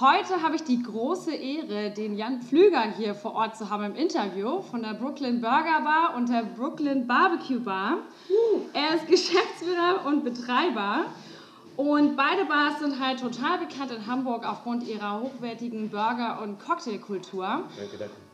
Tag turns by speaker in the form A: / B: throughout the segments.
A: Heute habe ich die große Ehre, den Jan Pflüger hier vor Ort zu haben im Interview von der Brooklyn Burger Bar und der Brooklyn Barbecue Bar. Er ist Geschäftsführer und Betreiber. Und beide Bars sind halt total bekannt in Hamburg aufgrund ihrer hochwertigen Burger- und Cocktailkultur.
B: Danke, danke.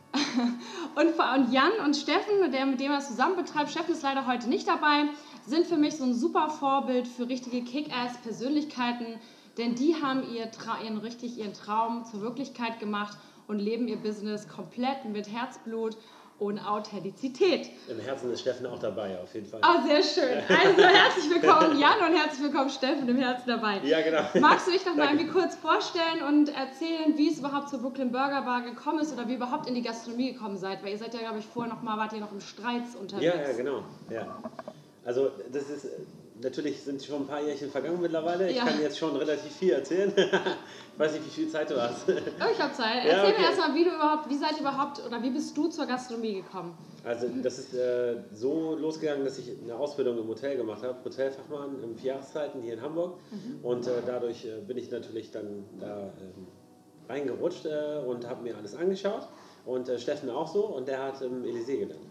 A: Und Jan und Steffen, der mit dem er es zusammen betreibt, Steffen ist leider heute nicht dabei, sind für mich so ein super Vorbild für richtige Kick-Ass-Persönlichkeiten, denn die haben ihr ihren, richtig ihren Traum zur Wirklichkeit gemacht und leben ihr Business komplett mit Herzblut und Authentizität.
B: Im Herzen ist Steffen auch dabei, auf jeden Fall.
A: Ah, sehr schön. Also herzlich willkommen Jan und herzlich willkommen Steffen im Herzen dabei.
B: Ja, genau.
A: Magst du dich noch mal irgendwie kurz vorstellen und erzählen, wie es überhaupt zur Brooklyn Burger Bar gekommen ist oder wie ihr überhaupt in die Gastronomie gekommen seid? Weil ihr seid ja, glaube ich, vorher noch mal, wart ihr noch im Streits unterwegs.
B: Ja, ja, genau. Ja. Also, das ist natürlich sind schon ein paar Jährchen vergangen mittlerweile. Ich
A: Ja.
B: kann jetzt schon relativ viel erzählen. ich weiß nicht, wie viel Zeit du hast.
A: Oh, ich habe Zeit.
B: Ja,
A: Erzähl
B: okay.
A: mir erstmal, wie du überhaupt, wie seid ihr überhaupt oder wie bist du zur Gastronomie gekommen?
B: Also, das ist äh, so losgegangen, dass ich eine Ausbildung im Hotel gemacht habe, Hotelfachmann in Vierjahreszeiten hier in Hamburg. Und äh, dadurch äh, bin ich natürlich dann da ähm, reingerutscht äh, und habe mir alles angeschaut. Und äh, Steffen auch so. Und der hat im Elysée gelernt.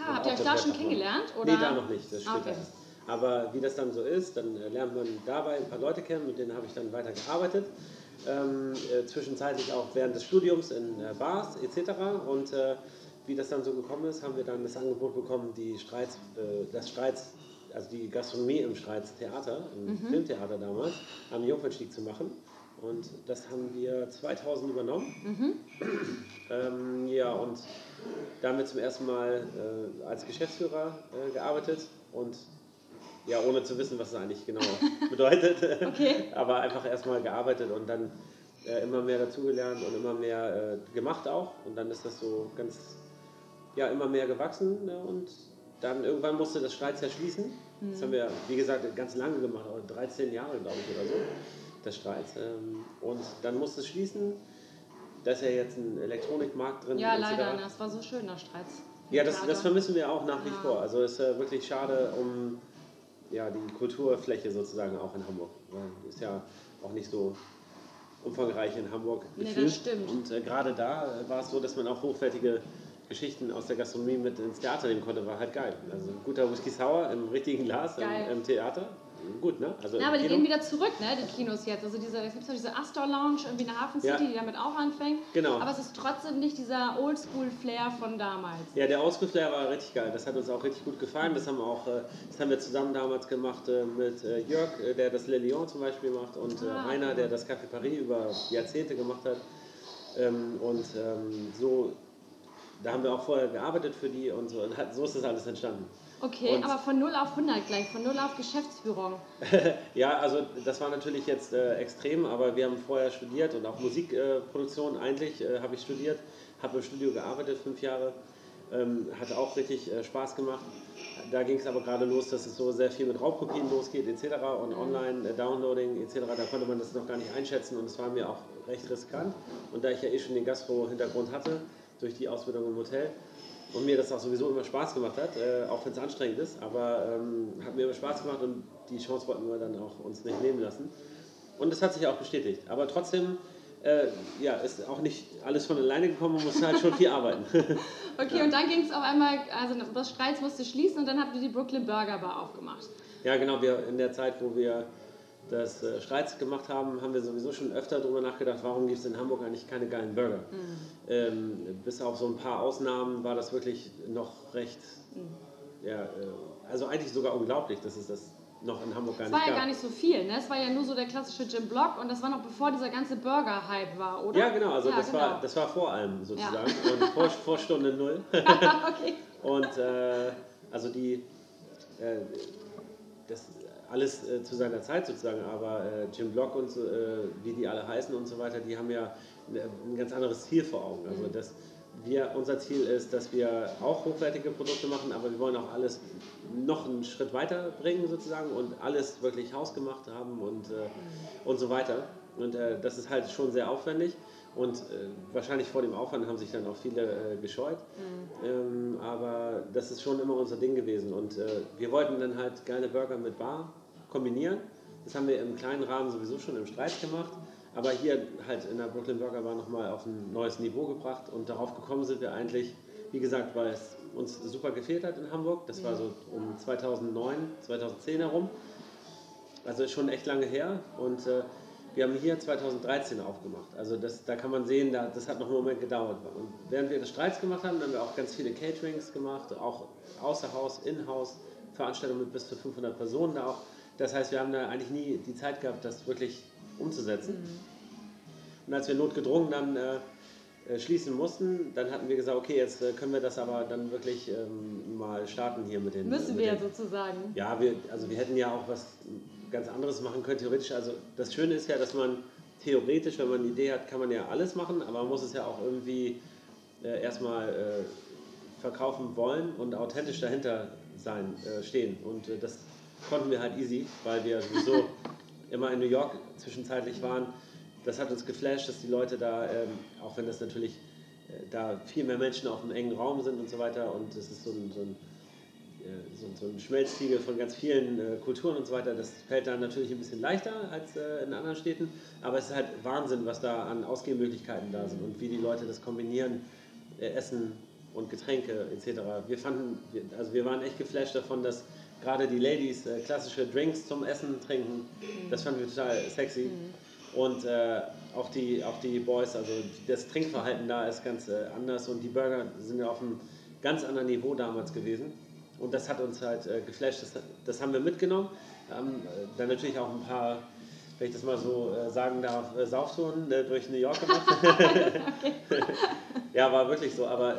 A: Ah, habt ihr euch da schon kennengelernt? Oder?
B: Nee, da noch nicht, das steht
A: Okay.
B: erst. Aber wie das dann so ist, dann äh, lernt man dabei ein paar Leute kennen, mit denen habe ich dann weiter gearbeitet. Ähm, äh, zwischenzeitlich auch während des Studiums in äh, Bars etc. Und äh, wie das dann so gekommen ist, haben wir dann das Angebot bekommen, die Streits, äh, das Streits, also die Gastronomie im Streits Theater, im
A: Mhm.
B: Filmtheater damals, am Jungfernstieg zu machen. Und das haben wir 2000 übernommen.
A: Mhm.
B: Ähm, ja, und da haben wir zum ersten Mal äh, als Geschäftsführer gearbeitet und ja, ohne zu wissen, was es eigentlich genau bedeutet.
A: Okay.
B: Aber einfach erstmal gearbeitet und dann äh, immer mehr dazugelernt und immer mehr äh, gemacht auch. Und dann ist das so ganz, ja, immer mehr gewachsen. Ne? Und dann irgendwann musste das Streits ja schließen. Das haben wir, wie gesagt, ganz lange gemacht, auch 13 Jahre, glaube ich, oder so, das Streits. Ähm, und dann musste es schließen. Da ist ja jetzt ein Elektronikmarkt drin.
A: Ja, leider. Das war so schön, der Streits.
B: Ja, das, das vermissen wir auch nach wie
A: Ja.
B: vor. Also es ist äh, wirklich schade um ja, die Kulturfläche sozusagen auch in Hamburg. Ist ja auch nicht so umfangreich in Hamburg.
A: Nee, das
B: gefühlt.
A: stimmt.
B: Und äh, gerade da äh, war es so, dass man auch hochwertige Geschichten aus der Gastronomie mit ins Theater nehmen konnte, war halt geil. Also ein guter Whisky Sour im richtigen Glas im, im Theater. Gut, ne? Also
A: Ja, aber die
B: Kino.
A: gehen wieder zurück, ne, die Kinos jetzt. Also diese, es gibt so diese Astor Lounge irgendwie in der Hafen City,
B: Ja.
A: die damit auch anfängt.
B: Genau.
A: Aber es ist trotzdem nicht dieser Oldschool-Flair von damals.
B: Ja, der Ausgussflair war richtig geil. Das hat uns auch richtig gut gefallen. Das haben, wir auch, äh, das haben wir zusammen damals gemacht äh, mit äh, Jörg, der das Le Lion zum Beispiel macht, und
A: Ah,
B: Rainer, der das Café Paris über Jahrzehnte gemacht hat. Ähm, und ähm, so, da haben wir auch vorher gearbeitet für die und so. Und so ist das alles entstanden.
A: Okay,
B: Und-
A: aber von 0 auf 100 gleich, von 0 auf Geschäftsführung.
B: Ja, also das war natürlich jetzt äh, extrem, aber wir haben vorher studiert und auch Musikproduktion eigentlich äh, habe ich studiert, habe im Studio gearbeitet, fünf Jahre, ähm, hat auch richtig äh, Spaß gemacht. Da ging es aber gerade los, dass es so sehr viel mit Raubkopien losgeht etc. und Online-Downloading etc. Da konnte man das noch gar nicht einschätzen und es war mir auch recht riskant. Und da ich ja eh schon den Gastro-Hintergrund hatte, durch die Ausbildung im Hotel, und mir das auch sowieso immer Spaß gemacht hat, äh, auch wenn es anstrengend ist, aber ähm, hat mir immer Spaß gemacht und die Chance wollten wir dann auch uns nicht nehmen lassen. Und das hat sich auch bestätigt. Aber trotzdem, äh, ja, ist auch nicht alles von alleine gekommen, man musste halt schon viel arbeiten.
A: Okay, und dann ging es auf einmal, also das Streits musste schließen und dann habt ihr die Brooklyn Burger Bar aufgemacht.
B: ja, genau, wir in der Zeit, wo wir das äh, Streits gemacht haben, haben wir sowieso schon öfter darüber nachgedacht, warum gibt es in Hamburg eigentlich keine geilen Burger. Ähm, bis auf so ein paar Ausnahmen war das wirklich noch recht, ja, äh, also eigentlich sogar unglaublich, dass es das noch in Hamburg gar
A: Es
B: nicht
A: war ja
B: gab.
A: gar nicht so viel, ne? Es war ja nur so der klassische Jim Block und das war noch bevor dieser ganze Burger-Hype war, oder?
B: Ja, genau, also
A: Ja,
B: das,
A: genau.
B: War, das war vor allem sozusagen und vor, vor Stunde Null.
A: okay.
B: Und äh, also die, äh, das alles äh, zu seiner Zeit sozusagen, aber äh, Jim Block und so, äh, wie die alle heißen und so weiter, die haben ja ein ganz anderes Ziel vor Augen. Also mhm. das, wir, unser Ziel ist, dass wir auch hochwertige Produkte machen, aber wir wollen auch alles noch einen Schritt weiter bringen sozusagen und alles wirklich hausgemacht haben und, äh, mhm. und so weiter. Und äh, das ist halt schon sehr aufwendig. Und äh, wahrscheinlich vor dem Aufwand haben sich dann auch viele äh, gescheut. Mhm. Ähm, aber das ist schon immer unser Ding gewesen. Und äh, wir wollten dann halt geile Burger mit Bar kombinieren. Das haben wir im kleinen Rahmen sowieso schon im Streit gemacht. Aber hier halt in der Brooklyn Burger Bar nochmal auf ein neues Niveau gebracht. Und darauf gekommen sind wir eigentlich, wie gesagt, weil es uns super gefehlt hat in Hamburg. Das war so um 2009, 2010 herum. Also schon echt lange her. Und äh, wir haben hier 2013 aufgemacht. Also das, da kann man sehen, da, das hat noch einen Moment gedauert. Und während wir das Streits gemacht haben, haben wir auch ganz viele Caterings gemacht, auch außer Haus, in-Haus, Veranstaltungen mit bis zu 500 Personen da auch. Das heißt, wir haben da eigentlich nie die Zeit gehabt, das wirklich umzusetzen. Mhm. Und als wir notgedrungen dann äh, äh, schließen mussten, dann hatten wir gesagt, okay, jetzt äh, können wir das aber dann wirklich ähm, mal starten hier mit den.
A: Müssen
B: mit
A: wir den, sozusagen.
B: Ja, wir, also wir hätten ja auch was ganz anderes machen können, theoretisch. Also das Schöne ist ja, dass man theoretisch, wenn man eine Idee hat, kann man ja alles machen, aber man muss es ja auch irgendwie äh, erstmal äh, verkaufen wollen und authentisch dahinter sein, äh, stehen. Und äh, das konnten wir halt easy, weil wir sowieso immer in New York zwischenzeitlich waren. Das hat uns geflasht, dass die Leute da, ähm, auch wenn das natürlich äh, da viel mehr Menschen auf einem engen Raum sind und so weiter und es ist so ein, so ein so, so ein Schmelztiegel von ganz vielen äh, Kulturen und so weiter. Das fällt dann natürlich ein bisschen leichter als äh, in anderen Städten, aber es ist halt Wahnsinn, was da an Ausgehmöglichkeiten da sind und wie die Leute das kombinieren, äh, Essen und Getränke etc. Wir fanden, also wir waren echt geflasht davon, dass gerade die Ladies äh, klassische Drinks zum Essen trinken. Das fanden wir total sexy. Mhm. Und äh, auch, die, auch die Boys, also das Trinkverhalten da ist ganz äh, anders und die Burger sind ja auf einem ganz anderen Niveau damals gewesen. Und das hat uns halt äh, geflasht, das, das, haben wir mitgenommen. Haben äh, dann natürlich auch ein paar, wenn ich das mal so äh, sagen darf, äh, Sauftouren äh, durch New York gemacht. ja, war wirklich so, aber,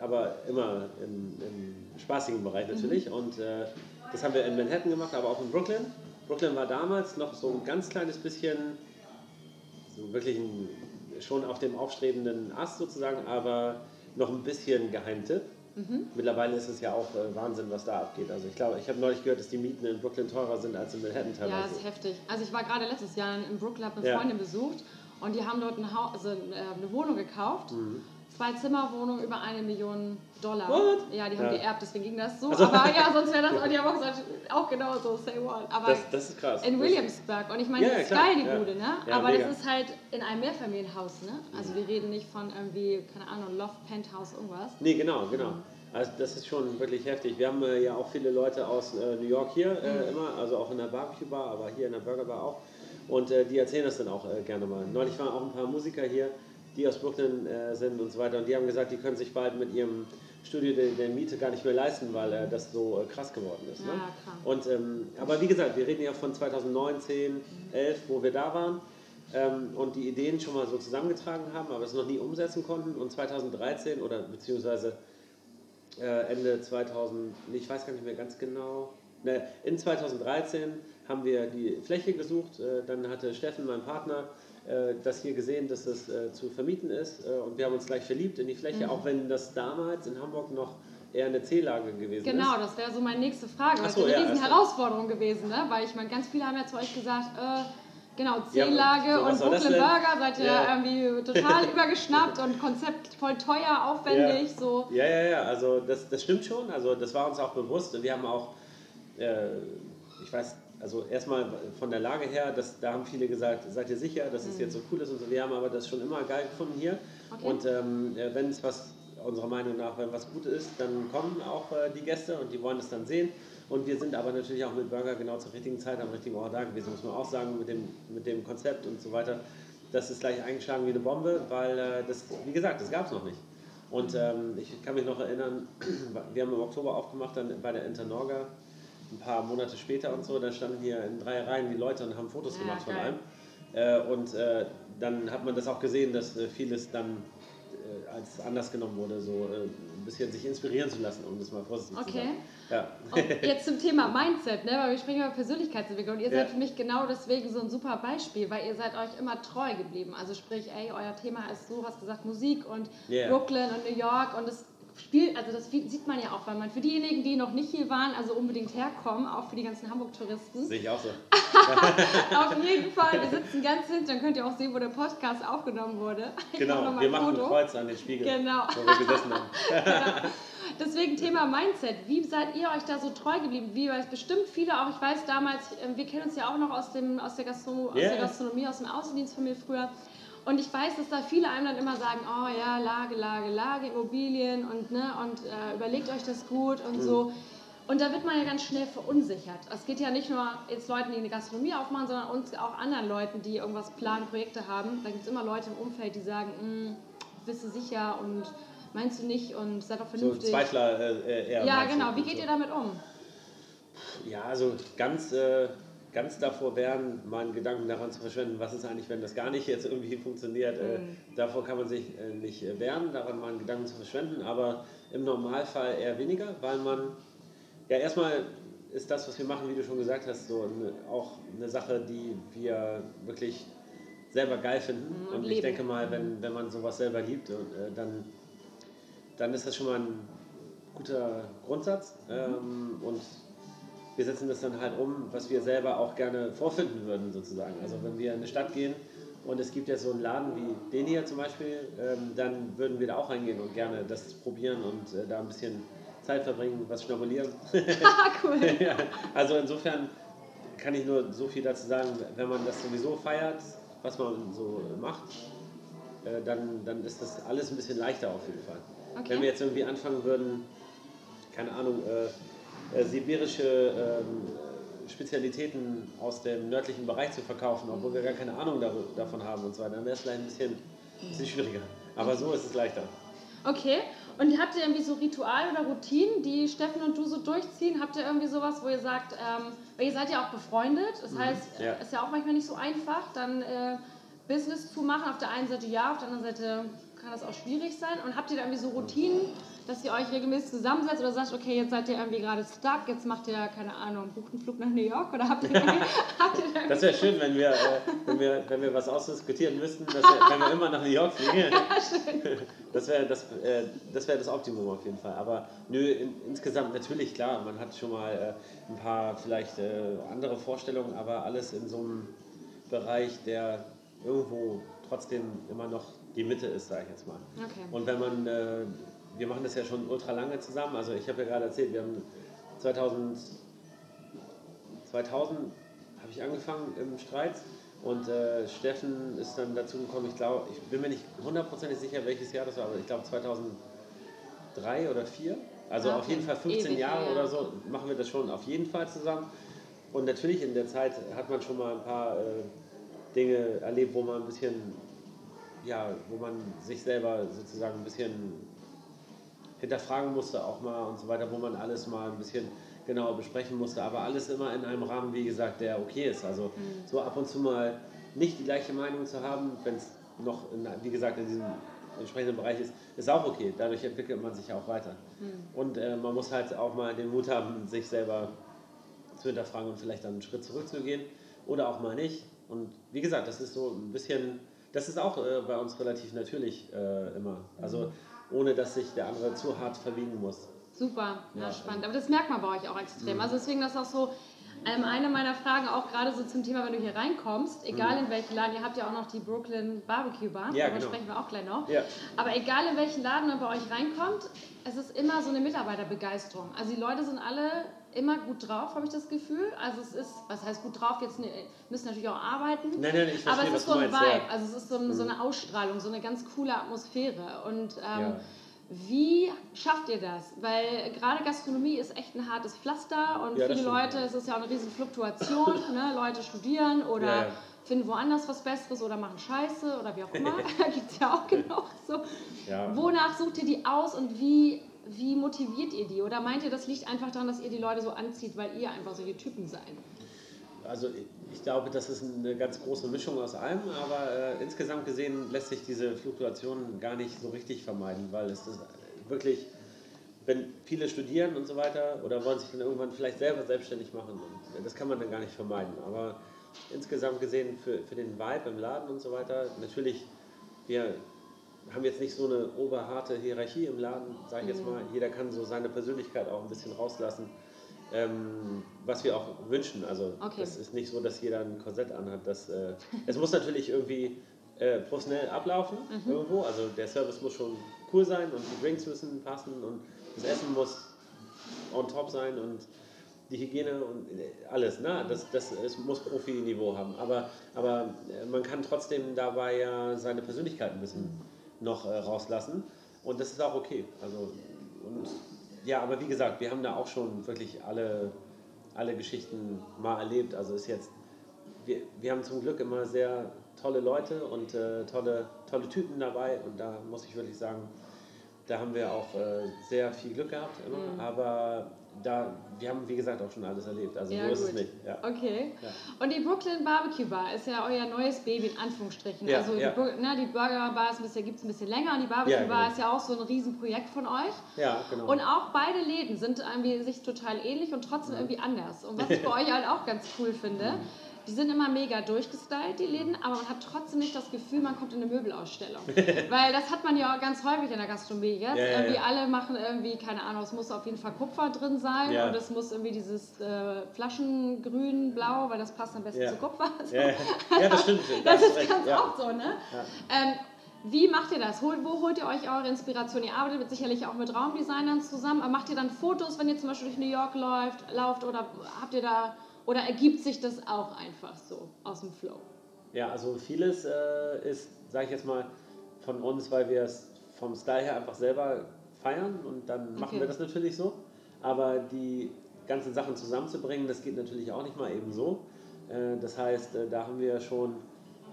B: aber immer im, im, spaßigen Bereich natürlich. Mhm. Und äh, das haben wir in Manhattan gemacht, aber auch in Brooklyn. Brooklyn war damals noch so ein ganz kleines bisschen, so wirklich ein, schon auf dem aufstrebenden Ast sozusagen, aber noch ein bisschen Geheimtipp. Mhm. Mittlerweile ist es ja auch äh, Wahnsinn, was da abgeht. Also ich glaube, ich habe neulich gehört, dass die Mieten in Brooklyn teurer sind als in Manhattan teilweise.
A: Ja, das ist heftig. Also ich war gerade letztes Jahr in Brooklyn, habe eine ja. Freundin besucht und die haben dort ein Haus, also äh, eine Wohnung gekauft. Mhm. Zwei Zimmerwohnung über eine Million Dollar.
B: What?
A: Ja, die haben ja. geerbt, deswegen ging das so. Also, aber ja, sonst wäre das, die haben auch gesagt, auch genau so, say what. Aber
B: das, das ist krass.
A: In Williamsburg. Und ich meine, ja, das ist klar. geil, die ja. Bude, ne? aber mega. das ist halt in einem Mehrfamilienhaus, ne? Also wir reden nicht von irgendwie, keine Ahnung, Loft, Penthouse, irgendwas.
B: Nee, genau, genau. Mhm. Also das ist schon wirklich heftig. Wir haben äh, ja auch viele Leute aus äh, New York hier äh, mhm. immer, also auch in der Barbecue Bar, aber hier in der Burger Bar auch. Und äh, die erzählen das dann auch äh, gerne mal. Neulich waren auch ein paar Musiker hier, die aus Brooklyn äh, sind und so weiter. Und die haben gesagt, die können sich bald mit ihrem Studio der, der Miete gar nicht mehr leisten, weil das so krass geworden ist. Ne?
A: Ja,
B: und, ähm, aber wie gesagt, wir reden ja von 2009, 10, 11, wo wir da waren. Ähm, und die Ideen schon mal so zusammengetragen haben, aber es noch nie umsetzen konnten. Und 2013 oder beziehungsweise äh, Ende 2000, ich weiß gar nicht mehr ganz genau, ne, in 2013 haben wir die Fläche gesucht, äh, dann hatte Steffen, mein Partner, äh, das hier gesehen, dass das äh, zu vermieten ist äh, und wir haben uns gleich verliebt in die Fläche, mhm. auch wenn das damals in Hamburg noch eher eine C-Lage gewesen
A: genau, ist. Genau, das wäre so meine nächste Frage. Das so, ist eine ja, riesen Herausforderung gewesen, ne? weil ich meine, ganz viele haben ja zu euch gesagt, äh, Genau, Zehn-Lage ja, und Brooklyn Burger seid ihr ja. irgendwie total übergeschnappt und Konzept voll teuer, aufwendig.
B: Ja.
A: So.
B: ja, ja, ja, also das, das stimmt schon. Also das war uns auch bewusst. Wir haben auch, äh, ich weiß, also erstmal von der Lage her, das, da haben viele gesagt, seid ihr sicher, dass es mhm. jetzt so cool ist und so. Wir haben aber das schon immer geil gefunden hier. Okay. Und ähm, wenn es was, unserer Meinung nach, wenn was gut ist, dann kommen auch äh, die Gäste und die wollen es dann sehen. Und wir sind aber natürlich auch mit Burger genau zur richtigen Zeit am richtigen Ort da gewesen, muss man auch sagen, mit dem, mit dem Konzept und so weiter. Das ist gleich eingeschlagen wie eine Bombe, weil äh, das, wie gesagt, das gab es noch nicht. Und ähm, ich kann mich noch erinnern, wir haben im Oktober aufgemacht, dann bei der Internorga, ein paar Monate später und so, da standen hier in drei Reihen die Leute und haben Fotos ja, gemacht geil. von allem. Äh, und äh, dann hat man das auch gesehen, dass äh, vieles dann äh, als anders genommen wurde, so äh, ein bisschen sich inspirieren zu lassen, um das mal vorsichtig
A: okay.
B: zu sagen. Ja.
A: Und jetzt zum Thema Mindset, ne? weil wir sprechen über Persönlichkeitsentwicklung. Und ihr
B: Ja.
A: seid für mich genau deswegen so ein super Beispiel, weil ihr seid euch immer treu geblieben. Also sprich, ey, euer Thema ist so, hast gesagt, Musik und
B: Ja.
A: Brooklyn und New York und das spielt, also das sieht man ja auch, weil man für diejenigen, die noch nicht hier waren, also unbedingt herkommen, auch für die ganzen Hamburg-Touristen.
B: Sehe ich auch so.
A: Auf jeden Fall, wir sitzen ganz hinten, dann könnt ihr auch sehen, wo der Podcast aufgenommen wurde. Ich
B: Genau, wir
A: ein
B: machen ein
A: Foto.
B: Kreuz an den Spiegel,
A: Genau.
B: wo wir gesessen haben.
A: Deswegen Thema Mindset. Wie seid ihr euch da so treu geblieben? Wie weil es bestimmt viele auch, ich weiß damals, äh, wir kennen uns ja auch noch aus, dem, aus, der, Gastro aus
B: Ja.
A: der Gastronomie, aus dem Außendienst von mir früher. Und ich weiß, dass da viele einem dann immer sagen, oh ja, Lage, Lage, Lage, Immobilien und, ne, und äh, überlegt euch das gut und so. Und da wird man ja ganz schnell verunsichert. Es geht ja nicht nur jetzt Leuten, die eine Gastronomie aufmachen, sondern uns auch anderen Leuten, die irgendwas planen, Projekte haben. Da gibt es immer Leute im Umfeld, die sagen, "Mm, bist du sicher und meinst du nicht und sei doch
B: So
A: vernünftig.
B: Zweifler äh, eher.
A: Ja, genau. Wie geht
B: so.
A: ihr damit um?
B: Ja, also ganz, äh, ganz davor wären, mal einen Gedanken daran zu verschwenden, was ist eigentlich, wenn das gar nicht jetzt irgendwie funktioniert. Äh, davor kann man sich äh, nicht äh, wehren, daran mal einen Gedanken zu verschwenden, aber im Normalfall eher weniger, weil man, ja, erstmal ist das, was wir machen, wie du schon gesagt hast, so eine, auch eine Sache, die wir wirklich selber geil finden.
A: Mhm, und
B: und ich denke mal, wenn, wenn man sowas selber liebt, und, äh, dann, dann ist das schon mal ein guter Grundsatz. Ähm, und wir setzen das dann halt um, was wir selber auch gerne vorfinden würden, sozusagen. Also wenn wir in eine Stadt gehen und es gibt ja so einen Laden wie den hier zum Beispiel, ähm, dann würden wir da auch reingehen und gerne das probieren und äh, da ein bisschen Zeit verbringen, was schnabulieren.
A: Ah, cool.
B: ja, also insofern kann ich nur so viel dazu sagen, wenn man das sowieso feiert, was man so macht, äh, dann, dann ist das alles ein bisschen leichter auf jeden Fall.
A: Okay.
B: Wenn wir jetzt irgendwie anfangen würden, keine Ahnung, äh, äh, sibirische ähm, Spezialitäten aus dem nördlichen Bereich zu verkaufen, obwohl wir gar keine Ahnung davon haben und so weiter, dann wäre es vielleicht ein bisschen, ein bisschen schwieriger. Aber so ist es leichter.
A: Okay. Und habt ihr irgendwie so Ritual oder Routinen, die Steffen und du so durchziehen? Habt ihr irgendwie sowas, wo ihr sagt, ähm, weil ihr seid ja auch befreundet, das heißt,
B: ja.
A: ist ja auch manchmal nicht so einfach, dann äh, Business zu machen. Auf der einen Seite ja, auf der anderen Seite kann das auch schwierig sein. Und habt ihr da irgendwie so Routinen, dass ihr euch regelmäßig zusammensetzt oder sagt, okay, jetzt seid ihr irgendwie gerade stuck, jetzt macht ihr, keine Ahnung, bucht einen Flug nach New York oder habt ihr, habt ihr
B: Das wäre schön, wenn wir, äh, wenn, wir, wenn wir was ausdiskutieren müssten, dass wir, wenn wir immer nach New York fliegen. Das wäre das, äh, das, wär das Optimum auf jeden Fall. Aber nö, in, insgesamt natürlich, klar, man hat schon mal äh, ein paar vielleicht äh, andere Vorstellungen, aber alles in so einem Bereich, der irgendwo trotzdem immer noch die Mitte ist, sage ich jetzt mal.
A: Okay.
B: Und wenn man, äh, wir machen das ja schon ultra lange zusammen, also ich habe ja gerade erzählt, wir haben 2000, 2000 habe ich angefangen im Streit und äh, Steffen ist dann dazu gekommen, ich glaube, ich bin mir nicht hundertprozentig sicher, welches Jahr das war, aber ich glaube 2003 oder 2004. Also
A: Ah,
B: auf
A: okay.
B: jeden Fall 15
A: Ewig,
B: Jahre
A: ja.
B: oder so machen wir das schon auf jeden Fall zusammen. Und natürlich in der Zeit hat man schon mal ein paar äh, Dinge erlebt, wo man ein bisschen, ja, wo man sich selber sozusagen ein bisschen hinterfragen musste auch mal und so weiter, wo man alles mal ein bisschen genauer besprechen musste, aber alles immer in einem Rahmen, wie gesagt, der okay ist. Also so ab und zu mal nicht die gleiche Meinung zu haben, wenn es noch, in, wie gesagt, in diesem entsprechenden Bereich ist, ist auch okay. Dadurch entwickelt man sich auch weiter. Und äh, man muss halt auch mal den Mut haben, sich selber zu hinterfragen und vielleicht dann einen Schritt zurückzugehen oder auch mal nicht. Und wie gesagt, das ist so ein bisschen, das ist auch äh, bei uns relativ natürlich äh, immer. Also ohne, dass sich der andere zu hart verbiegen muss.
A: Super,
B: ja,
A: spannend. Aber das merkt man bei euch auch
B: Mhm.
A: extrem. Also deswegen das ist auch so ähm, eine meiner Fragen, auch gerade so zum Thema, wenn du hier reinkommst, egal in welchen Laden, ihr habt ja auch noch die Brooklyn Barbecue Bar,
B: Mhm. Ja,
A: darüber
B: genau.
A: sprechen wir auch gleich noch.
B: Ja.
A: Aber egal in welchen Laden man bei euch reinkommt, es ist immer so eine Mitarbeiterbegeisterung. Also die Leute sind alle immer gut drauf, habe ich das Gefühl. Also es ist, was heißt gut drauf, jetzt ne, müssen natürlich auch arbeiten.
B: Nein, nein, ich
A: Aber
B: verstehe,
A: es
B: was
A: ist so ein
B: meinst.
A: Vibe,
B: ja. Mhm.
A: also es ist so, so eine Ausstrahlung, so eine ganz coole Atmosphäre. Und ähm,
B: Ja.
A: wie schafft ihr das? Weil gerade Gastronomie ist echt ein hartes Pflaster und
B: Ja,
A: viele
B: stimmt,
A: Leute,
B: ja.
A: es ist ja auch eine riesen Fluktuation. ne? Leute studieren oder
B: Ja,
A: finden woanders was Besseres oder machen Scheiße oder wie auch immer. gibt es ja auch genug so. Wonach sucht ihr die aus und wie, wie motiviert ihr die? Oder meint ihr, das liegt einfach daran, dass ihr die Leute so anzieht, weil ihr einfach solche Typen seid?
B: also ich glaube, das ist eine ganz große Mischung aus allem, aber äh, insgesamt gesehen lässt sich diese Fluktuation gar nicht so richtig vermeiden, weil es ist wirklich, wenn viele studieren und so weiter oder wollen sich dann irgendwann vielleicht selber selbstständig machen, das kann man dann gar nicht vermeiden. Aber insgesamt gesehen für, für den Vibe im Laden und so weiter, natürlich, wir haben jetzt nicht so eine oberharte Hierarchie im Laden, sage ich jetzt mhm. mal. Jeder kann so seine Persönlichkeit auch ein bisschen rauslassen ähm, was wir auch wünschen. Also okay. es ist nicht so, dass jeder ein Korsett anhat. Das, äh, es muss natürlich irgendwie äh, professionell ablaufen mhm. irgendwo. Also der Service muss schon cool sein und die Drinks müssen passen und das Essen muss on top sein und die Hygiene und äh, alles. Ne? Das, das, es muss Profi-Niveau haben. Aber, aber äh, man kann trotzdem dabei ja seine Persönlichkeit ein bisschen noch äh, rauslassen. Und das ist auch okay. Also, und ja, aber wie gesagt, wir haben da auch schon wirklich alle, alle Geschichten mal erlebt. Also ist jetzt, wir, wir haben zum Glück immer sehr tolle Leute und äh, tolle, tolle Typen dabei und da muss ich wirklich sagen, da haben wir auch äh, sehr viel Glück gehabt immer, mhm. aber da, wir haben wie gesagt auch schon alles erlebt, also ja, so ist gut. es nicht.
A: Ja. Okay. Ja. Und die Brooklyn Barbecue Bar ist ja euer neues Baby in Anführungsstrichen. Ja, also die, ne, die Burger Bar gibt es ein bisschen länger und die Barbecue Bar genau. ist ja auch so ein Riesenprojekt von euch.
B: Ja, genau.
A: Und auch beide Läden sind irgendwie sich total ähnlich und trotzdem irgendwie anders. Und was ich bei euch halt auch ganz cool finde, mhm. Die sind immer mega durchgestylt, die Läden, aber man hat trotzdem nicht das Gefühl, man kommt in eine Möbelausstellung. Weil das hat man ja auch ganz häufig in der Gastronomie jetzt. Ja, irgendwie ja. alle machen irgendwie, keine Ahnung, es muss auf jeden Fall Kupfer drin sein ja. und es muss irgendwie dieses äh, Flaschengrün, Blau, weil das passt am besten zu Kupfer.
B: So. Ja, das stimmt.
A: das, das ist ganz oft so, ne? Ähm, wie macht ihr das? Wo holt ihr euch eure Inspiration? Ihr arbeitet sicherlich auch mit Raumdesignern zusammen, aber macht ihr dann Fotos, wenn ihr zum Beispiel durch New York läuft, lauft oder habt ihr da oder ergibt sich das auch einfach so aus dem Flow?
B: Ja, also vieles äh, ist, sage ich jetzt mal, von uns, weil wir es vom Style her einfach selber feiern und dann okay. machen wir das natürlich so. Aber die ganzen Sachen zusammenzubringen, das geht natürlich auch nicht mal eben so. Äh, das heißt, äh, da haben wir schon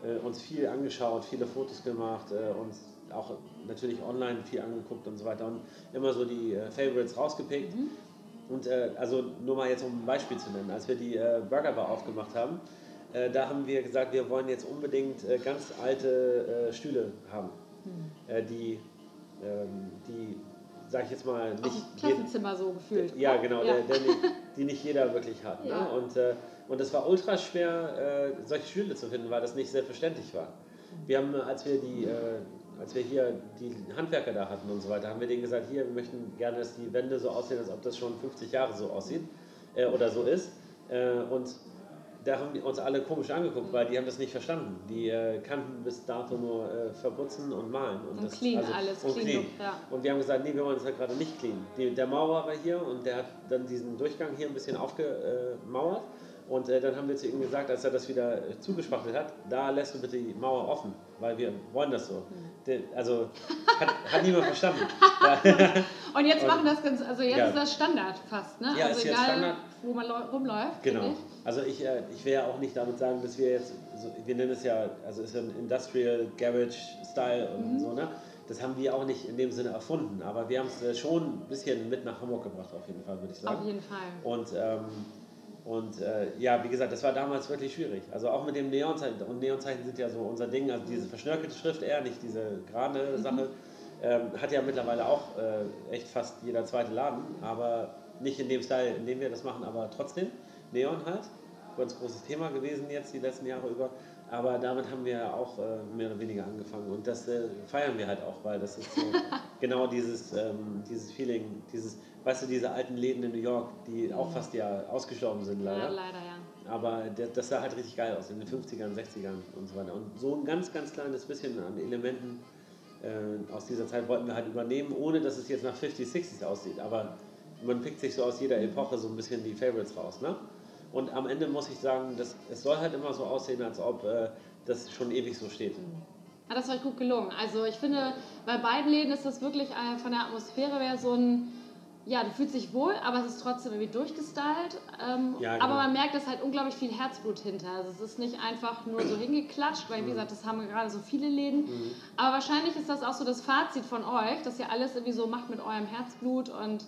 B: äh, uns viel angeschaut, viele Fotos gemacht, äh, uns auch natürlich online viel angeguckt und so weiter und immer so die äh, Favorites rausgepickt. Mhm. Und äh, also nur mal jetzt um ein Beispiel zu nennen, als wir die äh, Burger Bar aufgemacht haben, äh, da haben wir gesagt, wir wollen jetzt unbedingt äh, ganz alte äh, Stühle haben, mhm. die, ähm, die, sag ich jetzt mal, nicht. Aus
A: Klassenzimmer so gefühlt.
B: Ja, genau, ja. Der, der nicht, die nicht jeder wirklich hat. Ne? Ja. Ne? Und, und es war ultra schwer, solche Stühle zu finden, weil das nicht selbstverständlich war. Wir haben, als wir die als wir hier die Handwerker da hatten und so weiter, haben wir denen gesagt, hier, wir möchten gerne, dass die Wände so aussehen, als ob das schon 50 Jahre so aussieht äh, oder so ist. Äh, und da haben die uns alle komisch angeguckt, weil die haben das nicht verstanden. Die äh, kannten bis dato nur äh, verputzen und malen.
A: Und, und
B: das,
A: clean also, alles.
B: Und, clean. clean. Ja. und wir haben gesagt, nee, wir wollen das halt gerade nicht clean. Die, der Maurer war hier und der hat dann diesen Durchgang hier ein bisschen aufgemauert. Und äh, dann haben wir zu ihm gesagt, als er das wieder äh, zugespachtelt hat, da lässt du bitte die Mauer offen, weil wir wollen das so. Mhm. Der, also hat, hat niemand verstanden.
A: und jetzt machen das ganz, also jetzt ja. ist das Standard fast, ne?
B: Ja,
A: also
B: ist egal, Standard.
A: wo man rumläuft.
B: Genau. Also ich, äh, ich will ja auch nicht damit sagen, dass wir jetzt, so, wir nennen es ja, also ist ja ein Industrial Garage Style und mhm. so, ne? Das haben wir auch nicht in dem Sinne erfunden, aber wir haben es äh, schon ein bisschen mit nach Hamburg gebracht, auf jeden Fall, würde ich sagen.
A: Auf jeden Fall.
B: Und ähm, und äh, ja, wie gesagt, das war damals wirklich schwierig. Also auch mit dem Neonzeichen. Und Neonzeichen sind ja so unser Ding, also diese verschnörkelte Schrift eher, nicht diese gerade mhm. Sache. Ähm, hat ja mittlerweile auch äh, echt fast jeder zweite Laden, aber nicht in dem Style, in dem wir das machen, aber trotzdem. Neon halt. Ganz großes Thema gewesen jetzt die letzten Jahre über. Aber damit haben wir auch äh, mehr oder weniger angefangen. Und das äh, feiern wir halt auch, weil das ist so genau dieses, ähm, dieses Feeling, dieses weißt du, diese alten Läden in New York, die auch fast ja ausgestorben sind, leider.
A: Ja, leider, ja.
B: Aber das sah halt richtig geil aus, in den 50ern, 60ern und so weiter. Und so ein ganz, ganz kleines bisschen an Elementen äh, aus dieser Zeit wollten wir halt übernehmen, ohne dass es jetzt nach 50s, 60s aussieht. Aber man pickt sich so aus jeder Epoche so ein bisschen die Favorites raus. Ne? Und am Ende muss ich sagen, dass, es soll halt immer so aussehen, als ob äh, das schon ewig so steht.
A: Ja, das war gut gelungen. Also ich finde, bei beiden Läden ist das wirklich äh, von der Atmosphäre her so ein ja, du fühlst dich wohl, aber es ist trotzdem irgendwie durchgestylt. Ähm, ja, genau. Aber man merkt, dass halt unglaublich viel Herzblut hinter. Also es ist nicht einfach nur so hingeklatscht, weil wie mhm. gesagt, das haben gerade so viele Läden. Mhm. Aber wahrscheinlich ist das auch so das Fazit von euch, dass ihr alles irgendwie so macht mit eurem Herzblut und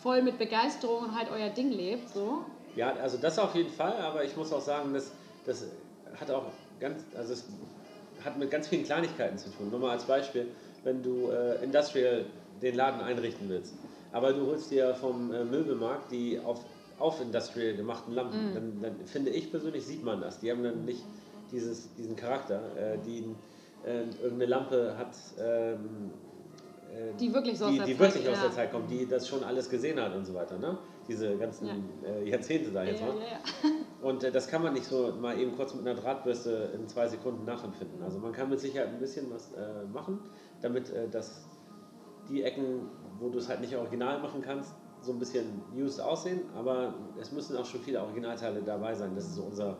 A: voll mit Begeisterung und halt euer Ding lebt. So.
B: Ja, also das auf jeden Fall, aber ich muss auch sagen, das, das hat auch ganz, also es hat mit ganz vielen Kleinigkeiten zu tun. Nur mal als Beispiel, wenn du äh, Industrial den Laden einrichten willst, aber du holst dir vom äh, Möbelmarkt die auf, auf Industrial gemachten Lampen, mm. dann, dann, finde ich persönlich, sieht man das. Die haben dann nicht dieses, diesen Charakter, äh, die äh, irgendeine Lampe hat. Ähm,
A: äh, die wirklich, so
B: die, aus, der die Zeit, wirklich ja. aus der Zeit kommt, die das schon alles gesehen hat und so weiter. Ne? Diese ganzen ja. äh, Jahrzehnte da jetzt ja, mal. Und äh, das kann man nicht so mal eben kurz mit einer Drahtbürste in zwei Sekunden nachempfinden. Also man kann mit Sicherheit ein bisschen was äh, machen, damit äh, das, die Ecken, wo du es halt nicht original machen kannst, so ein bisschen used aussehen, aber es müssen auch schon viele Originalteile dabei sein. Das ist so unser,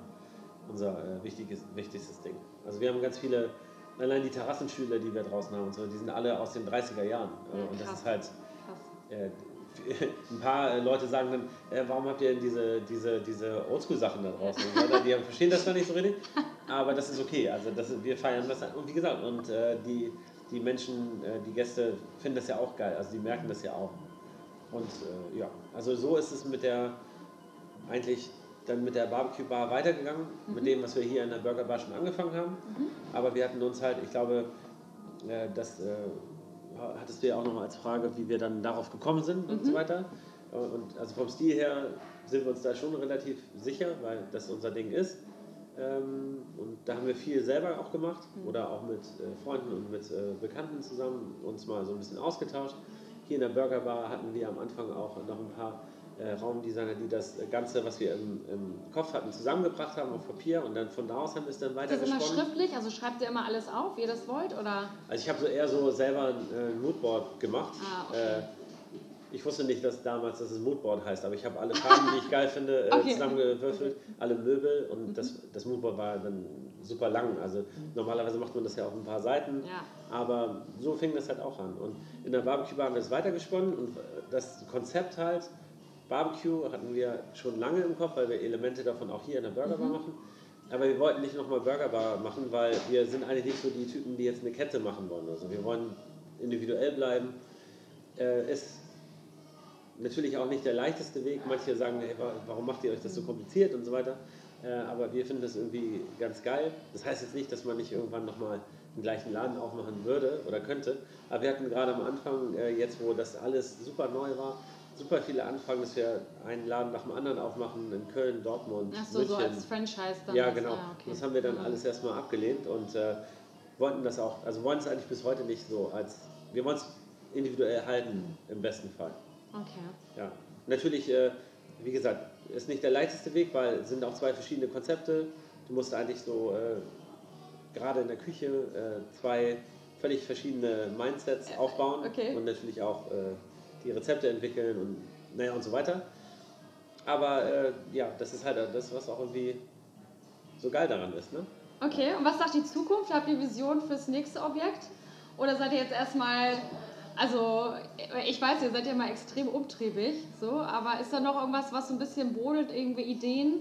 B: unser äh, wichtiges, wichtigstes Ding. Also wir haben ganz viele allein die Terrassenstühle, die wir draußen haben und so, die sind alle aus den 30er Jahren. Ja, und das ist halt. Ein paar äh, Leute sagen dann, äh, warum habt ihr denn diese, diese, diese Oldschool-Sachen da draußen? die verstehen das dann nicht so richtig, aber das ist okay. Also das, wir feiern das und wie gesagt, und äh, die, die Menschen, äh, die Gäste finden das ja auch geil, also die merken das ja auch. Und äh, ja, also so ist es mit der eigentlich dann mit der Barbecue Bar weitergegangen, mhm. mit dem, was wir hier in der Burger Bar schon angefangen haben. Mhm. Aber wir hatten uns halt, ich glaube, äh, das hattest du ja auch noch mal als Frage, wie wir dann darauf gekommen sind mhm. und so weiter. Und also vom Stil her sind wir uns da schon relativ sicher, weil das unser Ding ist. Ähm, und da haben wir viel selber auch gemacht mhm. oder auch mit äh, Freunden und mit äh, Bekannten zusammen uns mal so ein bisschen ausgetauscht. Hier in der Burger Bar hatten wir am Anfang auch noch ein paar äh, Raumdesigner, die das Ganze, was wir im, im, Kopf hatten, zusammengebracht haben auf Papier und dann von da aus haben wir es dann weiter Ist das
A: immer schriftlich? Also schreibt ihr immer alles auf, wie ihr das wollt? Oder?
B: Also ich habe so eher so selber ein äh, Moodboard gemacht. Ah, okay. Äh, ich wusste nicht, dass damals dass es Moodboard heißt, aber ich habe alle Farben, die ich geil finde, äh, okay. zusammengewürfelt, alle Möbel und mhm. das, das Moodboard war dann super lang. Also normalerweise macht man das ja auf ein paar Seiten, ja. aber so fing das halt auch an. Und in der Barbecue haben wir es weitergesponnen und das Konzept halt Barbecue hatten wir schon lange im Kopf, weil wir Elemente davon auch hier in der Burgerbar mhm. machen. Aber wir wollten nicht nochmal Burgerbar machen, weil wir sind eigentlich nicht so die Typen, die jetzt eine Kette machen wollen. Also wir wollen individuell bleiben. Äh, ist natürlich auch nicht der leichteste Weg. Manche sagen, hey, warum macht ihr euch das so kompliziert und so weiter. Äh, aber wir finden das irgendwie ganz geil. Das heißt jetzt nicht, dass man nicht irgendwann nochmal den gleichen Laden aufmachen würde oder könnte. Aber wir hatten gerade am Anfang, äh, jetzt wo das alles super neu war, super viele Anfragen, dass wir einen Laden nach dem anderen aufmachen in Köln, Dortmund,
A: Ach so, München. so als Franchise
B: dann. Ja, genau. Ah, okay. Das haben wir dann alles erstmal abgelehnt und äh, wollten das auch, also wollen es eigentlich bis heute nicht so als, wir wollen es individuell halten im besten Fall.
A: Okay.
B: Ja, natürlich, äh, wie gesagt, ist nicht der leichteste Weg, weil es sind auch zwei verschiedene Konzepte. Du musst eigentlich so äh, gerade in der Küche äh, zwei völlig verschiedene Mindsets aufbauen
A: okay.
B: und natürlich auch äh, die Rezepte entwickeln und naja und so weiter. Aber äh, ja, das ist halt das, was auch irgendwie so geil daran ist. Ne?
A: Okay, und was sagt die Zukunft? Habt ihr Vision fürs nächste Objekt? Oder seid ihr jetzt erstmal, also ich weiß, ihr seid ja mal extrem umtriebig, so, aber ist da noch irgendwas, was so ein bisschen brodelt, irgendwie Ideen?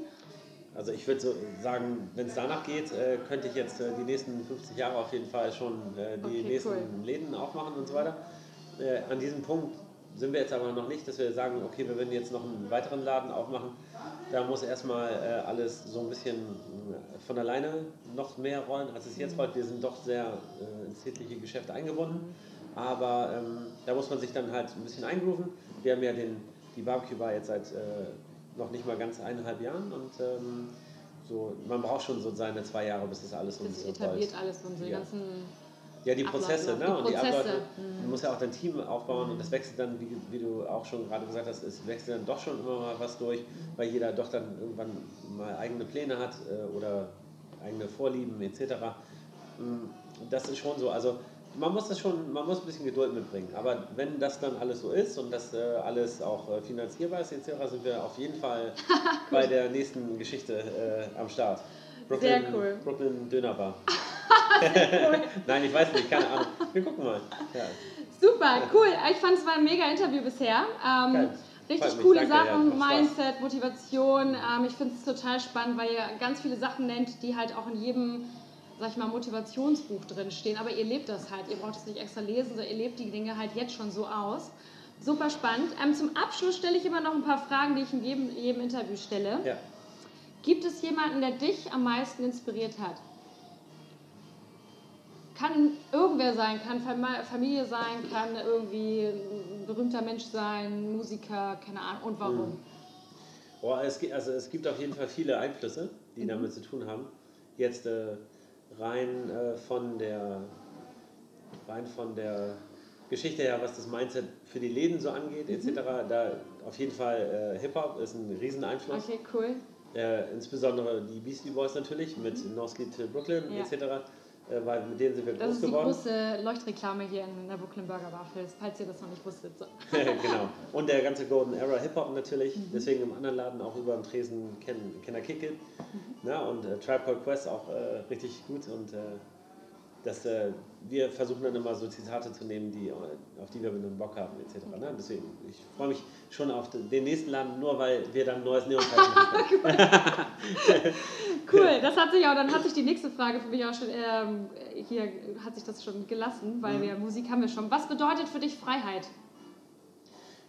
B: Also ich würde so sagen, wenn es danach geht, äh, könnte ich jetzt äh, die nächsten 50 Jahre auf jeden Fall schon äh, die okay, nächsten cool. Läden aufmachen und so weiter. An diesem Punkt sind wir jetzt aber noch nicht, dass wir sagen, okay, wir würden jetzt noch einen weiteren Laden aufmachen. Da muss erstmal äh, alles so ein bisschen äh, von alleine noch mehr rollen, als es jetzt rollt. Wir sind doch sehr äh, ins tägliche Geschäft eingebunden. Aber ähm, da muss man sich dann halt ein bisschen eingrooven. Wir haben ja den, die Barbecue Bar jetzt seit äh, noch nicht mal ganz eineinhalb Jahren und ähm, so, man braucht schon so seine zwei Jahre, bis das alles
A: so Das etabliert alles und so die ja. ganzen
B: ja, die Prozesse, ne? Die und die Abläufe. Mhm. Du musst ja auch dein Team aufbauen mhm. und das wechselt dann, wie, wie, du auch schon gerade gesagt hast, es wechselt dann doch schon immer mal was durch, weil jeder doch dann irgendwann mal eigene Pläne hat äh, oder eigene Vorlieben etc. Mm, das ist schon so. Also man muss das schon, man muss ein bisschen Geduld mitbringen. Aber wenn das dann alles so ist und das äh, alles auch äh, finanzierbar ist etc., sind wir auf jeden Fall bei der nächsten Geschichte äh, am Start.
A: Brooklyn, Sehr cool.
B: Brooklyn Dönerbar. Nein, ich weiß nicht, keine Ahnung. Wir gucken mal. Ja.
A: Super, cool. Ich fand es war ein mega Interview bisher. Ähm, richtig coole Danke, Sachen, ja, Mindset, Motivation. Ähm, ich finde es total spannend, weil ihr ganz viele Sachen nennt, die halt auch in jedem sag ich mal, Motivationsbuch drin stehen. Aber ihr lebt das halt. Ihr braucht es nicht extra lesen, sondern ihr lebt die Dinge halt jetzt schon so aus. Super spannend. Ähm, zum Abschluss stelle ich immer noch ein paar Fragen, die ich in jedem, jedem Interview stelle.
B: Ja.
A: Gibt es jemanden, der dich am meisten inspiriert hat? Kann irgendwer sein, kann Familie sein, kann irgendwie ein berühmter Mensch sein, Musiker, keine Ahnung. Und warum? Mhm.
B: Boah, es, gibt, also es gibt auf jeden Fall viele Einflüsse, die mhm. damit zu tun haben. Jetzt äh, rein äh, von der rein von der Geschichte her, was das Mindset für die Läden so angeht, mhm. etc. Da auf jeden Fall äh, Hip-Hop ist ein Rieseneinfluss.
A: Okay, cool.
B: Äh, insbesondere die Beastie Boys natürlich mit mhm. North Street Brooklyn ja. etc weil mit denen sind wir
A: das
B: groß geworden.
A: Das ist die große Leuchtreklame hier in der Brooklyn Burger Bar, falls ihr das noch nicht wusstet. So.
B: genau. Und der ganze Golden Era Hip-Hop natürlich, mhm. deswegen im anderen Laden auch über den Tresen Ken, Kenner Kick It. Mhm. Ja, und äh, Called Quest auch äh, richtig gut und äh, das, äh, wir versuchen dann immer so Zitate zu nehmen, die, auf die wir mit einem Bock haben, etc. Ne? Deswegen, ich freue mich schon auf den nächsten Laden, nur weil wir dann ein neues Neonzeichen haben.
A: cool, das hat sich auch, dann hat sich die nächste Frage für mich auch schon, ähm, hier hat sich das schon gelassen, weil mhm. wir Musik haben wir schon. Was bedeutet für dich Freiheit?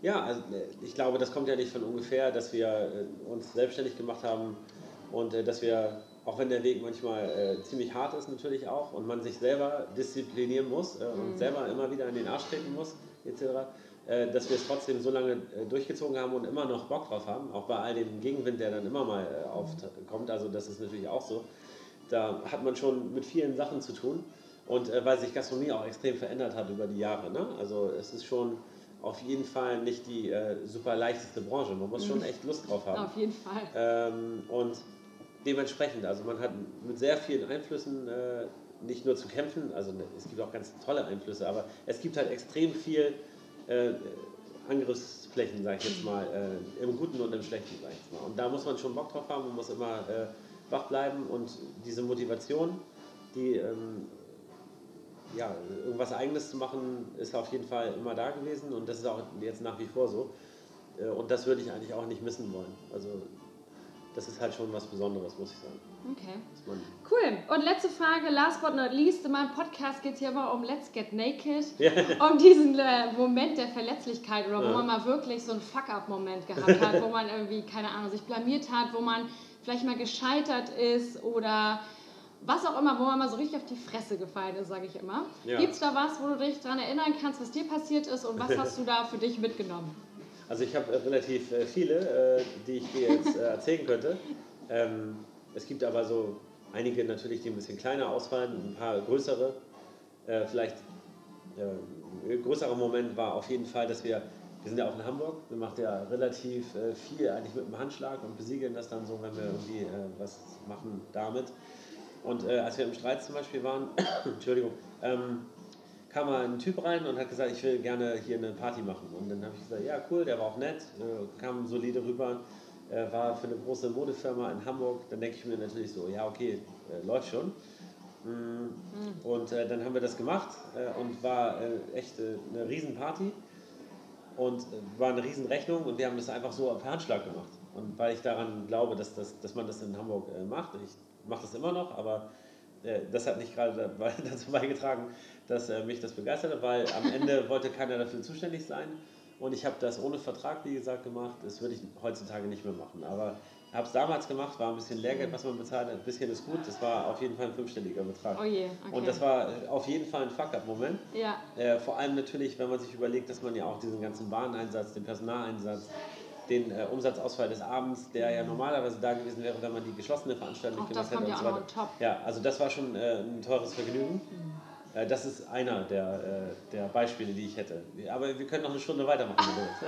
B: Ja, also äh, ich glaube, das kommt ja nicht von ungefähr, dass wir äh, uns selbstständig gemacht haben und äh, dass wir auch wenn der Weg manchmal äh, ziemlich hart ist natürlich auch und man sich selber disziplinieren muss äh, und mhm. selber immer wieder in den Arsch treten muss, etc., äh, dass wir es trotzdem so lange äh, durchgezogen haben und immer noch Bock drauf haben, auch bei all dem Gegenwind, der dann immer mal äh, aufkommt, also das ist natürlich auch so. Da hat man schon mit vielen Sachen zu tun und äh, weil sich Gastronomie auch extrem verändert hat über die Jahre. Ne? Also es ist schon auf jeden Fall nicht die super leichteste Branche, man muss schon mhm. echt Lust drauf haben.
A: Auf jeden Fall.
B: Ähm, und dementsprechend, also man hat mit sehr vielen Einflüssen äh, nicht nur zu kämpfen, also ne, es gibt auch ganz tolle Einflüsse, aber es gibt halt extrem viel äh, Angriffsflächen, sage ich jetzt mal, äh, im Guten und im Schlechten, sage ich jetzt mal. Und da muss man schon Bock drauf haben, man muss immer äh, wach bleiben und diese Motivation, die ähm, ja, irgendwas Eigenes zu machen, ist auf jeden Fall immer da gewesen und das ist auch jetzt nach wie vor so. Äh, und das würde ich eigentlich auch nicht missen wollen. Also das ist halt schon was Besonderes, muss ich sagen.
A: Okay. Cool. Und letzte Frage, last but not least. In meinem Podcast geht es hier immer um Let's Get Naked. Ja. Um diesen äh, Moment der Verletzlichkeit oder wo ja. man mal wirklich so einen Fuck-up-Moment gehabt hat, wo man irgendwie, keine Ahnung, sich blamiert hat, wo man vielleicht mal gescheitert ist oder was auch immer, wo man mal so richtig auf die Fresse gefallen ist, sage ich immer. Ja. Gibt es da was, wo du dich daran erinnern kannst, was dir passiert ist und was hast du da für dich mitgenommen?
B: Also ich habe äh, relativ äh, viele, äh, die ich dir jetzt erzählen könnte. Ähm, es gibt aber so einige natürlich, die ein bisschen kleiner ausfallen, ein paar größere. vielleicht ein größerer Moment war auf jeden Fall, dass wir, wir sind ja auch in Hamburg, wir machen ja relativ viel eigentlich mit dem Handschlag und besiegeln das dann so, wenn wir irgendwie was machen damit. Und als wir im Streit zum Beispiel waren, Entschuldigung, ähm, kam mal ein Typ rein und hat gesagt, ich will gerne hier eine Party machen. Und dann habe ich gesagt, ja cool, der war auch nett, äh, kam solide rüber, äh, war für eine große Modefirma in Hamburg. Dann denke ich mir natürlich so, ja okay, äh, läuft schon. Mm, und äh, dann haben wir das gemacht und war echt eine Riesenparty und war eine Riesenrechnung und wir haben das einfach so per Handschlag gemacht. Und weil ich daran glaube, dass, das, dass man das in Hamburg macht, ich mache das immer noch, aber das hat nicht gerade dazu beigetragen, dass äh, mich das begeistert hat, weil am Ende wollte keiner dafür zuständig sein. Und ich habe das ohne Vertrag, wie gesagt, gemacht. Das würde ich heutzutage nicht mehr machen. Aber habe es damals gemacht, war ein bisschen Lehrgeld, was man bezahlt hat. Ein bisschen ist gut. Das war auf jeden Fall ein fünfstelliger Betrag.
A: Oh je, okay.
B: Und das war äh, auf jeden Fall ein Fuck-up-Moment.
A: Ja.
B: Äh, vor allem natürlich, wenn man sich überlegt, dass man ja auch diesen ganzen Bahneinsatz, den Personaleinsatz, den äh, Umsatzausfall des Abends, der ja normalerweise da gewesen wäre, wenn man die geschlossene Veranstaltung
A: gemacht hätte. Und so weiter.
B: Ja, also das war schon äh, ein teures Vergnügen. Mhm. Äh, das ist einer der, äh, der Beispiele, die ich hätte. Aber wir können noch eine Stunde weitermachen.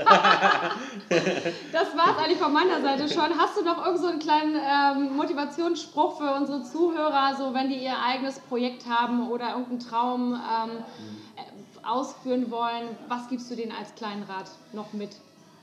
A: das war es eigentlich von meiner Seite schon. Hast du noch irgendeinen so kleinen ähm, Motivationsspruch für unsere Zuhörer, so wenn die ihr eigenes Projekt haben oder irgendeinen Traum ähm, mhm. ausführen wollen? Was gibst du denen als kleinen Rat noch mit?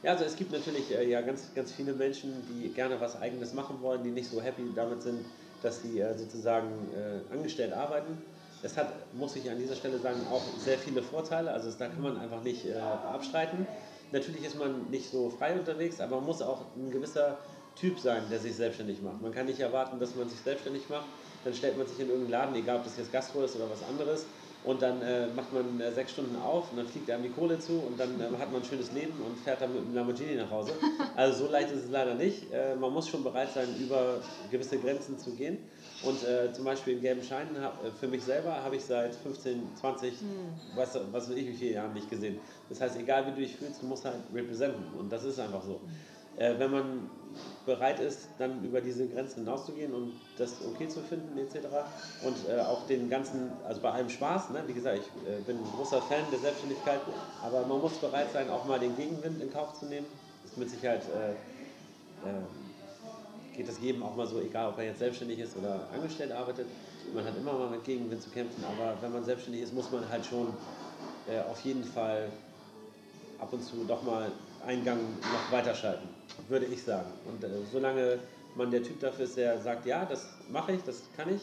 B: Ja, also es gibt natürlich äh, ja ganz, ganz viele Menschen, die gerne was Eigenes machen wollen, die nicht so happy damit sind, dass sie äh, sozusagen äh, angestellt arbeiten es hat, muss ich an dieser Stelle sagen, auch sehr viele Vorteile. Also da kann man einfach nicht äh, abstreiten. Natürlich ist man nicht so frei unterwegs, aber man muss auch ein gewisser Typ sein, der sich selbstständig macht. Man kann nicht erwarten, dass man sich selbstständig macht. Dann stellt man sich in irgendeinen Laden, egal ob das jetzt Gastro ist oder was anderes, Und dann äh, macht man äh, sechs Stunden auf und dann fliegt einem die Kohle zu und dann äh, hat man ein schönes Leben und fährt dann mit einem Lamborghini nach Hause. Also so leicht ist es leider nicht. Äh, man muss schon bereit sein, über gewisse Grenzen zu gehen. Und äh, zum Beispiel in gelben Scheinen, hab, äh, für mich selber, habe ich seit 15, 20, hm. was, was weiß ich, wie viele Jahren nicht gesehen. Das heißt, egal wie du dich fühlst, du musst halt representen. Und das ist einfach so. Hm. wenn man bereit ist, dann über diese Grenzen hinauszugehen und das okay zu finden etc. Und äh, auch den ganzen, also bei allem Spaß, ne? wie gesagt, ich äh, bin ein großer Fan der Selbstständigkeit, aber man muss bereit sein, auch mal den Gegenwind in Kauf zu nehmen. Das ist mit Sicherheit, äh, äh, geht das jedem auch mal so, egal ob er jetzt selbstständig ist oder angestellt arbeitet, man hat immer mal mit Gegenwind zu kämpfen, aber wenn man selbstständig ist, muss man halt schon äh, auf jeden Fall ab und zu doch mal einen Gang noch weiterschalten würde ich sagen. Und äh, solange man der Typ dafür ist, der sagt, ja, das mache ich, das kann ich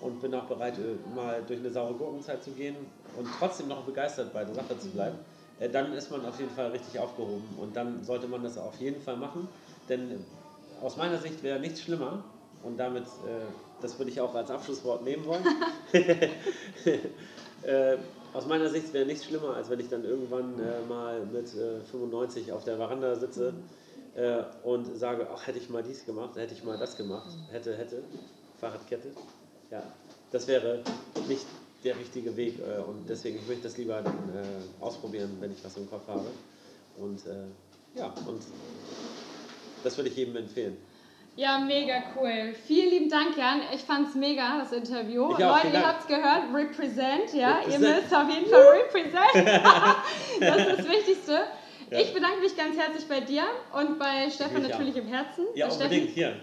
B: und bin auch bereit, äh, mal durch eine saure Gurkenzeit zu gehen und trotzdem noch begeistert bei der Sache zu bleiben, äh, dann ist man auf jeden Fall richtig aufgehoben und dann sollte man das auf jeden Fall machen, denn äh, aus meiner Sicht wäre nichts schlimmer und damit, äh, das würde ich auch als Abschlusswort nehmen wollen. Äh, aus meiner Sicht wäre nichts schlimmer, als wenn ich dann irgendwann mal mit 95 auf der Veranda sitze äh, und sage, ach, hätte ich mal dies gemacht, hätte ich mal das gemacht, hätte, hätte, Fahrradkette. Ja, das wäre nicht der richtige Weg äh, und deswegen ich möchte das lieber dann äh, ausprobieren, wenn ich was im Kopf habe. Und äh, ja, und das würde ich jedem empfehlen.
A: Ja, mega cool. Vielen lieben Dank, Jan. Ich fand es mega, das Interview. Auch, Leute, ihr habt es gehört, represent, ja. Represent. Ihr müsst auf jeden Fall represent. das ist das Wichtigste. Ja. Ich bedanke mich ganz herzlich bei dir und bei Stefan natürlich im Herzen.
B: Ja, unbedingt, hier.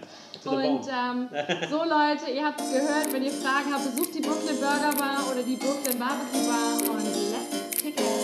A: Und ähm, so Leute, ihr habt es gehört, wenn ihr Fragen habt, besucht die Brooklyn Burger Bar oder die Brooklyn Barbecue Bar und